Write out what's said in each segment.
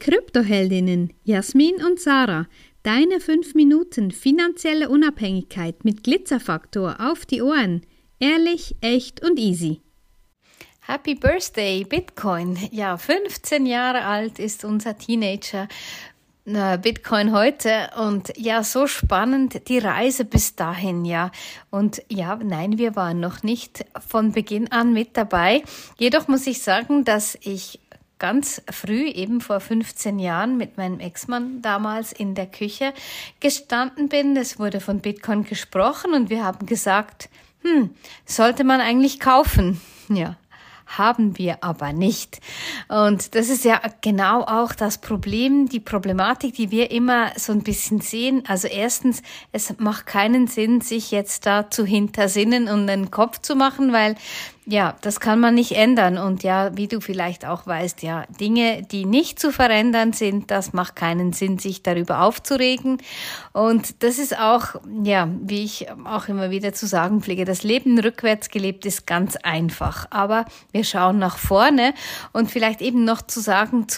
Kryptoheldinnen Jasmin und Sarah. Deine 5 Minuten finanzielle Unabhängigkeit mit Glitzerfaktor auf die Ohren. Ehrlich, echt und easy. Happy Birthday, Bitcoin. Ja, 15 Jahre alt ist unser Teenager. Bitcoin heute und ja, so spannend die Reise bis dahin, ja. Und ja, nein, wir waren noch nicht von Beginn an mit dabei. Jedoch muss ich sagen, dass ich ganz früh, eben vor 15 Jahren, mit meinem Ex-Mann damals in der Küche gestanden bin. Es wurde von Bitcoin gesprochen und wir haben gesagt, hm, sollte man eigentlich kaufen? Ja, haben wir aber nicht. Und das ist ja genau auch das Problem, die Problematik, die wir immer so ein bisschen sehen. Also erstens, es macht keinen Sinn, sich jetzt da zu hintersinnen und einen Kopf zu machen, weil ja, das kann man nicht ändern. Und ja, wie du vielleicht auch weißt, ja, Dinge, die nicht zu verändern sind, das macht keinen Sinn, sich darüber aufzuregen. Und das ist auch, ja, wie ich auch immer wieder zu sagen pflege, das Leben rückwärts gelebt ist ganz einfach. Aber wir schauen nach vorne und vielleicht eben noch zu sagen,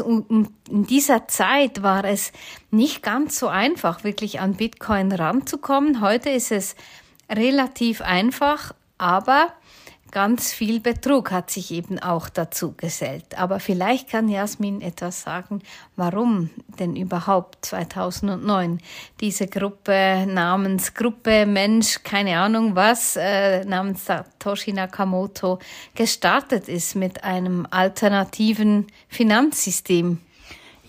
in dieser Zeit war es nicht ganz so einfach, wirklich an Bitcoin ranzukommen. Heute ist es relativ einfach, aber ganz viel Betrug hat sich eben auch dazu gesellt. Aber vielleicht kann Jasmin etwas sagen, warum denn überhaupt 2009 diese Gruppe namens Gruppe Mensch, keine Ahnung was, äh, namens Satoshi Nakamoto gestartet ist mit einem alternativen Finanzsystem.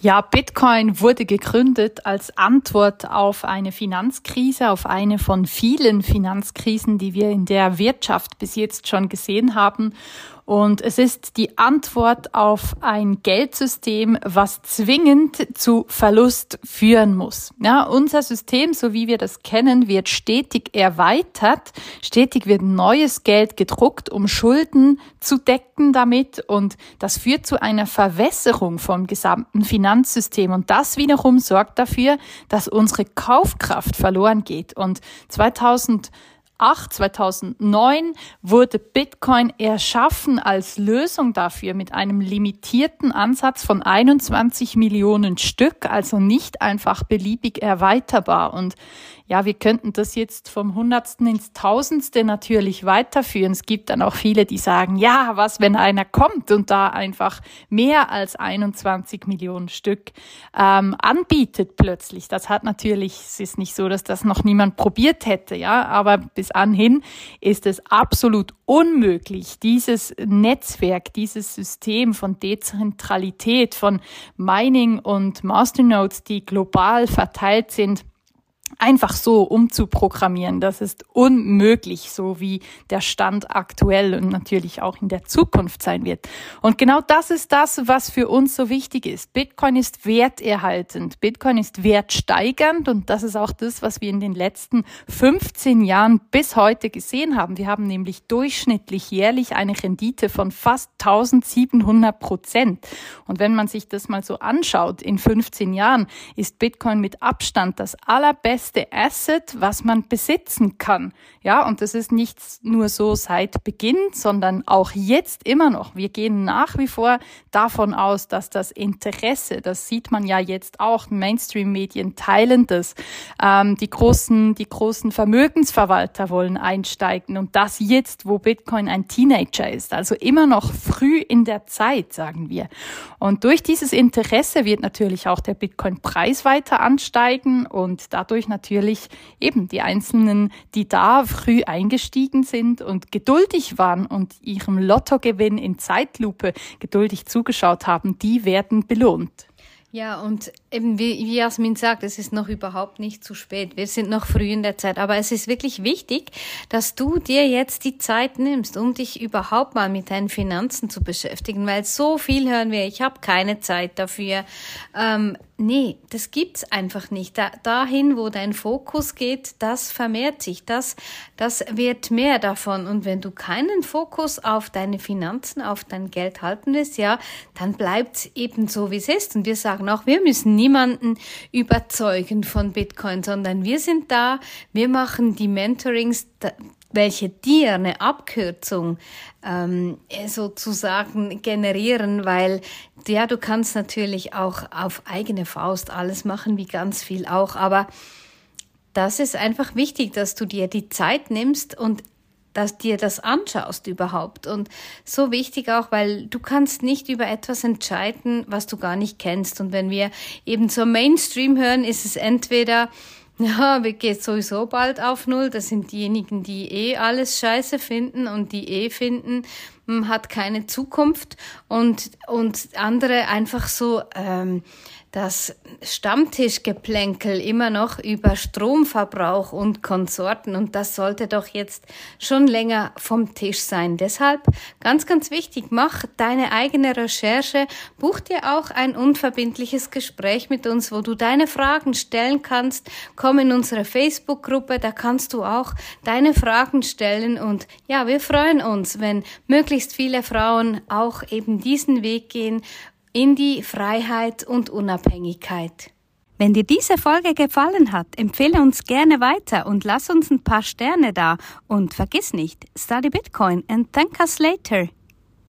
Ja, Bitcoin wurde gegründet als Antwort auf eine Finanzkrise, auf eine von vielen Finanzkrisen, die wir in der Wirtschaft bis jetzt schon gesehen haben. Und es ist die Antwort auf ein Geldsystem, was zwingend zu Verlust führen muss. Ja, unser System, so wie wir das kennen, wird stetig erweitert. Stetig wird neues Geld gedruckt, um Schulden zu decken damit. Und das führt zu einer Verwässerung vom gesamten Finanzsystem. Und das wiederum sorgt dafür, dass unsere Kaufkraft verloren geht. Und 2000 2008, 2009 wurde Bitcoin erschaffen als Lösung dafür mit einem limitierten Ansatz von 21 Millionen Stück, also nicht einfach beliebig erweiterbar. Und ja, wir könnten das jetzt vom Hundertsten ins Tausendste natürlich weiterführen. Es gibt dann auch viele, die sagen, ja, was, wenn einer kommt und da einfach mehr als 21 Millionen Stück ähm, anbietet plötzlich. Das hat natürlich, es ist nicht so, dass das noch niemand probiert hätte, ja, aber bis anhin ist es absolut unmöglich, dieses Netzwerk, dieses System von Dezentralität, von Mining und Masternodes, die global verteilt sind, einfach so umzuprogrammieren. Das ist unmöglich, so wie der Stand aktuell und natürlich auch in der Zukunft sein wird. Und genau das ist das, was für uns so wichtig ist. Bitcoin ist werterhaltend. Bitcoin ist wertsteigernd und das ist auch das, was wir in den letzten 15 Jahren bis heute gesehen haben. Wir haben nämlich durchschnittlich jährlich eine Rendite von fast 1700 Prozent. Und wenn man sich das mal so anschaut, in 15 Jahren ist Bitcoin mit Abstand das allerbeste beste Asset, was man besitzen kann. Ja, und das ist nicht nur so seit Beginn, sondern auch jetzt immer noch. Wir gehen nach wie vor davon aus, dass das Interesse, das sieht man ja jetzt auch, Mainstream-Medien teilen das. Ähm, die großen, die großen Vermögensverwalter wollen einsteigen und das jetzt, wo Bitcoin ein Teenager ist, also immer noch früh in der Zeit, sagen wir. Und durch dieses Interesse wird natürlich auch der Bitcoin-Preis weiter ansteigen und dadurch natürlich eben die Einzelnen, die da früh eingestiegen sind und geduldig waren und ihrem Lottogewinn in Zeitlupe geduldig zugeschaut haben, die werden belohnt. Ja, und eben wie, wie Jasmin sagt, es ist noch überhaupt nicht zu spät. Wir sind noch früh in der Zeit. Aber es ist wirklich wichtig, dass du dir jetzt die Zeit nimmst, um dich überhaupt mal mit deinen Finanzen zu beschäftigen. Weil so viel hören wir, ich habe keine Zeit dafür. Ähm, Nee, das gibt's einfach nicht. Da, dahin, wo dein Fokus geht, das vermehrt sich. Das, das wird mehr davon. Und wenn du keinen Fokus auf deine Finanzen, auf dein Geld halten willst, ja, dann bleibt's eben so, wie es ist. Und wir sagen auch, wir müssen niemanden überzeugen von Bitcoin, sondern wir sind da, wir machen die Mentorings, welche dir eine Abkürzung ähm, sozusagen generieren, weil ja, du kannst natürlich auch auf eigene Faust alles machen, wie ganz viel auch, aber das ist einfach wichtig, dass du dir die Zeit nimmst und dass dir das anschaust überhaupt. Und so wichtig auch, weil du kannst nicht über etwas entscheiden, was du gar nicht kennst. Und wenn wir eben zur Mainstream hören, ist es entweder ja, wir gehen sowieso bald auf Null. Das sind diejenigen, die eh alles scheiße finden und die eh finden, man hat keine Zukunft und, und andere einfach so ähm, das Stammtischgeplänkel immer noch über Stromverbrauch und Konsorten und das sollte doch jetzt schon länger vom Tisch sein. Deshalb ganz, ganz wichtig, mach deine eigene Recherche, buch dir auch ein unverbindliches Gespräch mit uns, wo du deine Fragen stellen kannst. Komm in unsere Facebook-Gruppe, da kannst du auch deine Fragen stellen und ja, wir freuen uns, wenn möglichst viele Frauen auch eben diesen Weg gehen in die Freiheit und Unabhängigkeit. Wenn dir diese Folge gefallen hat, empfehle uns gerne weiter und lass uns ein paar Sterne da. Und vergiss nicht, study Bitcoin and thank us later.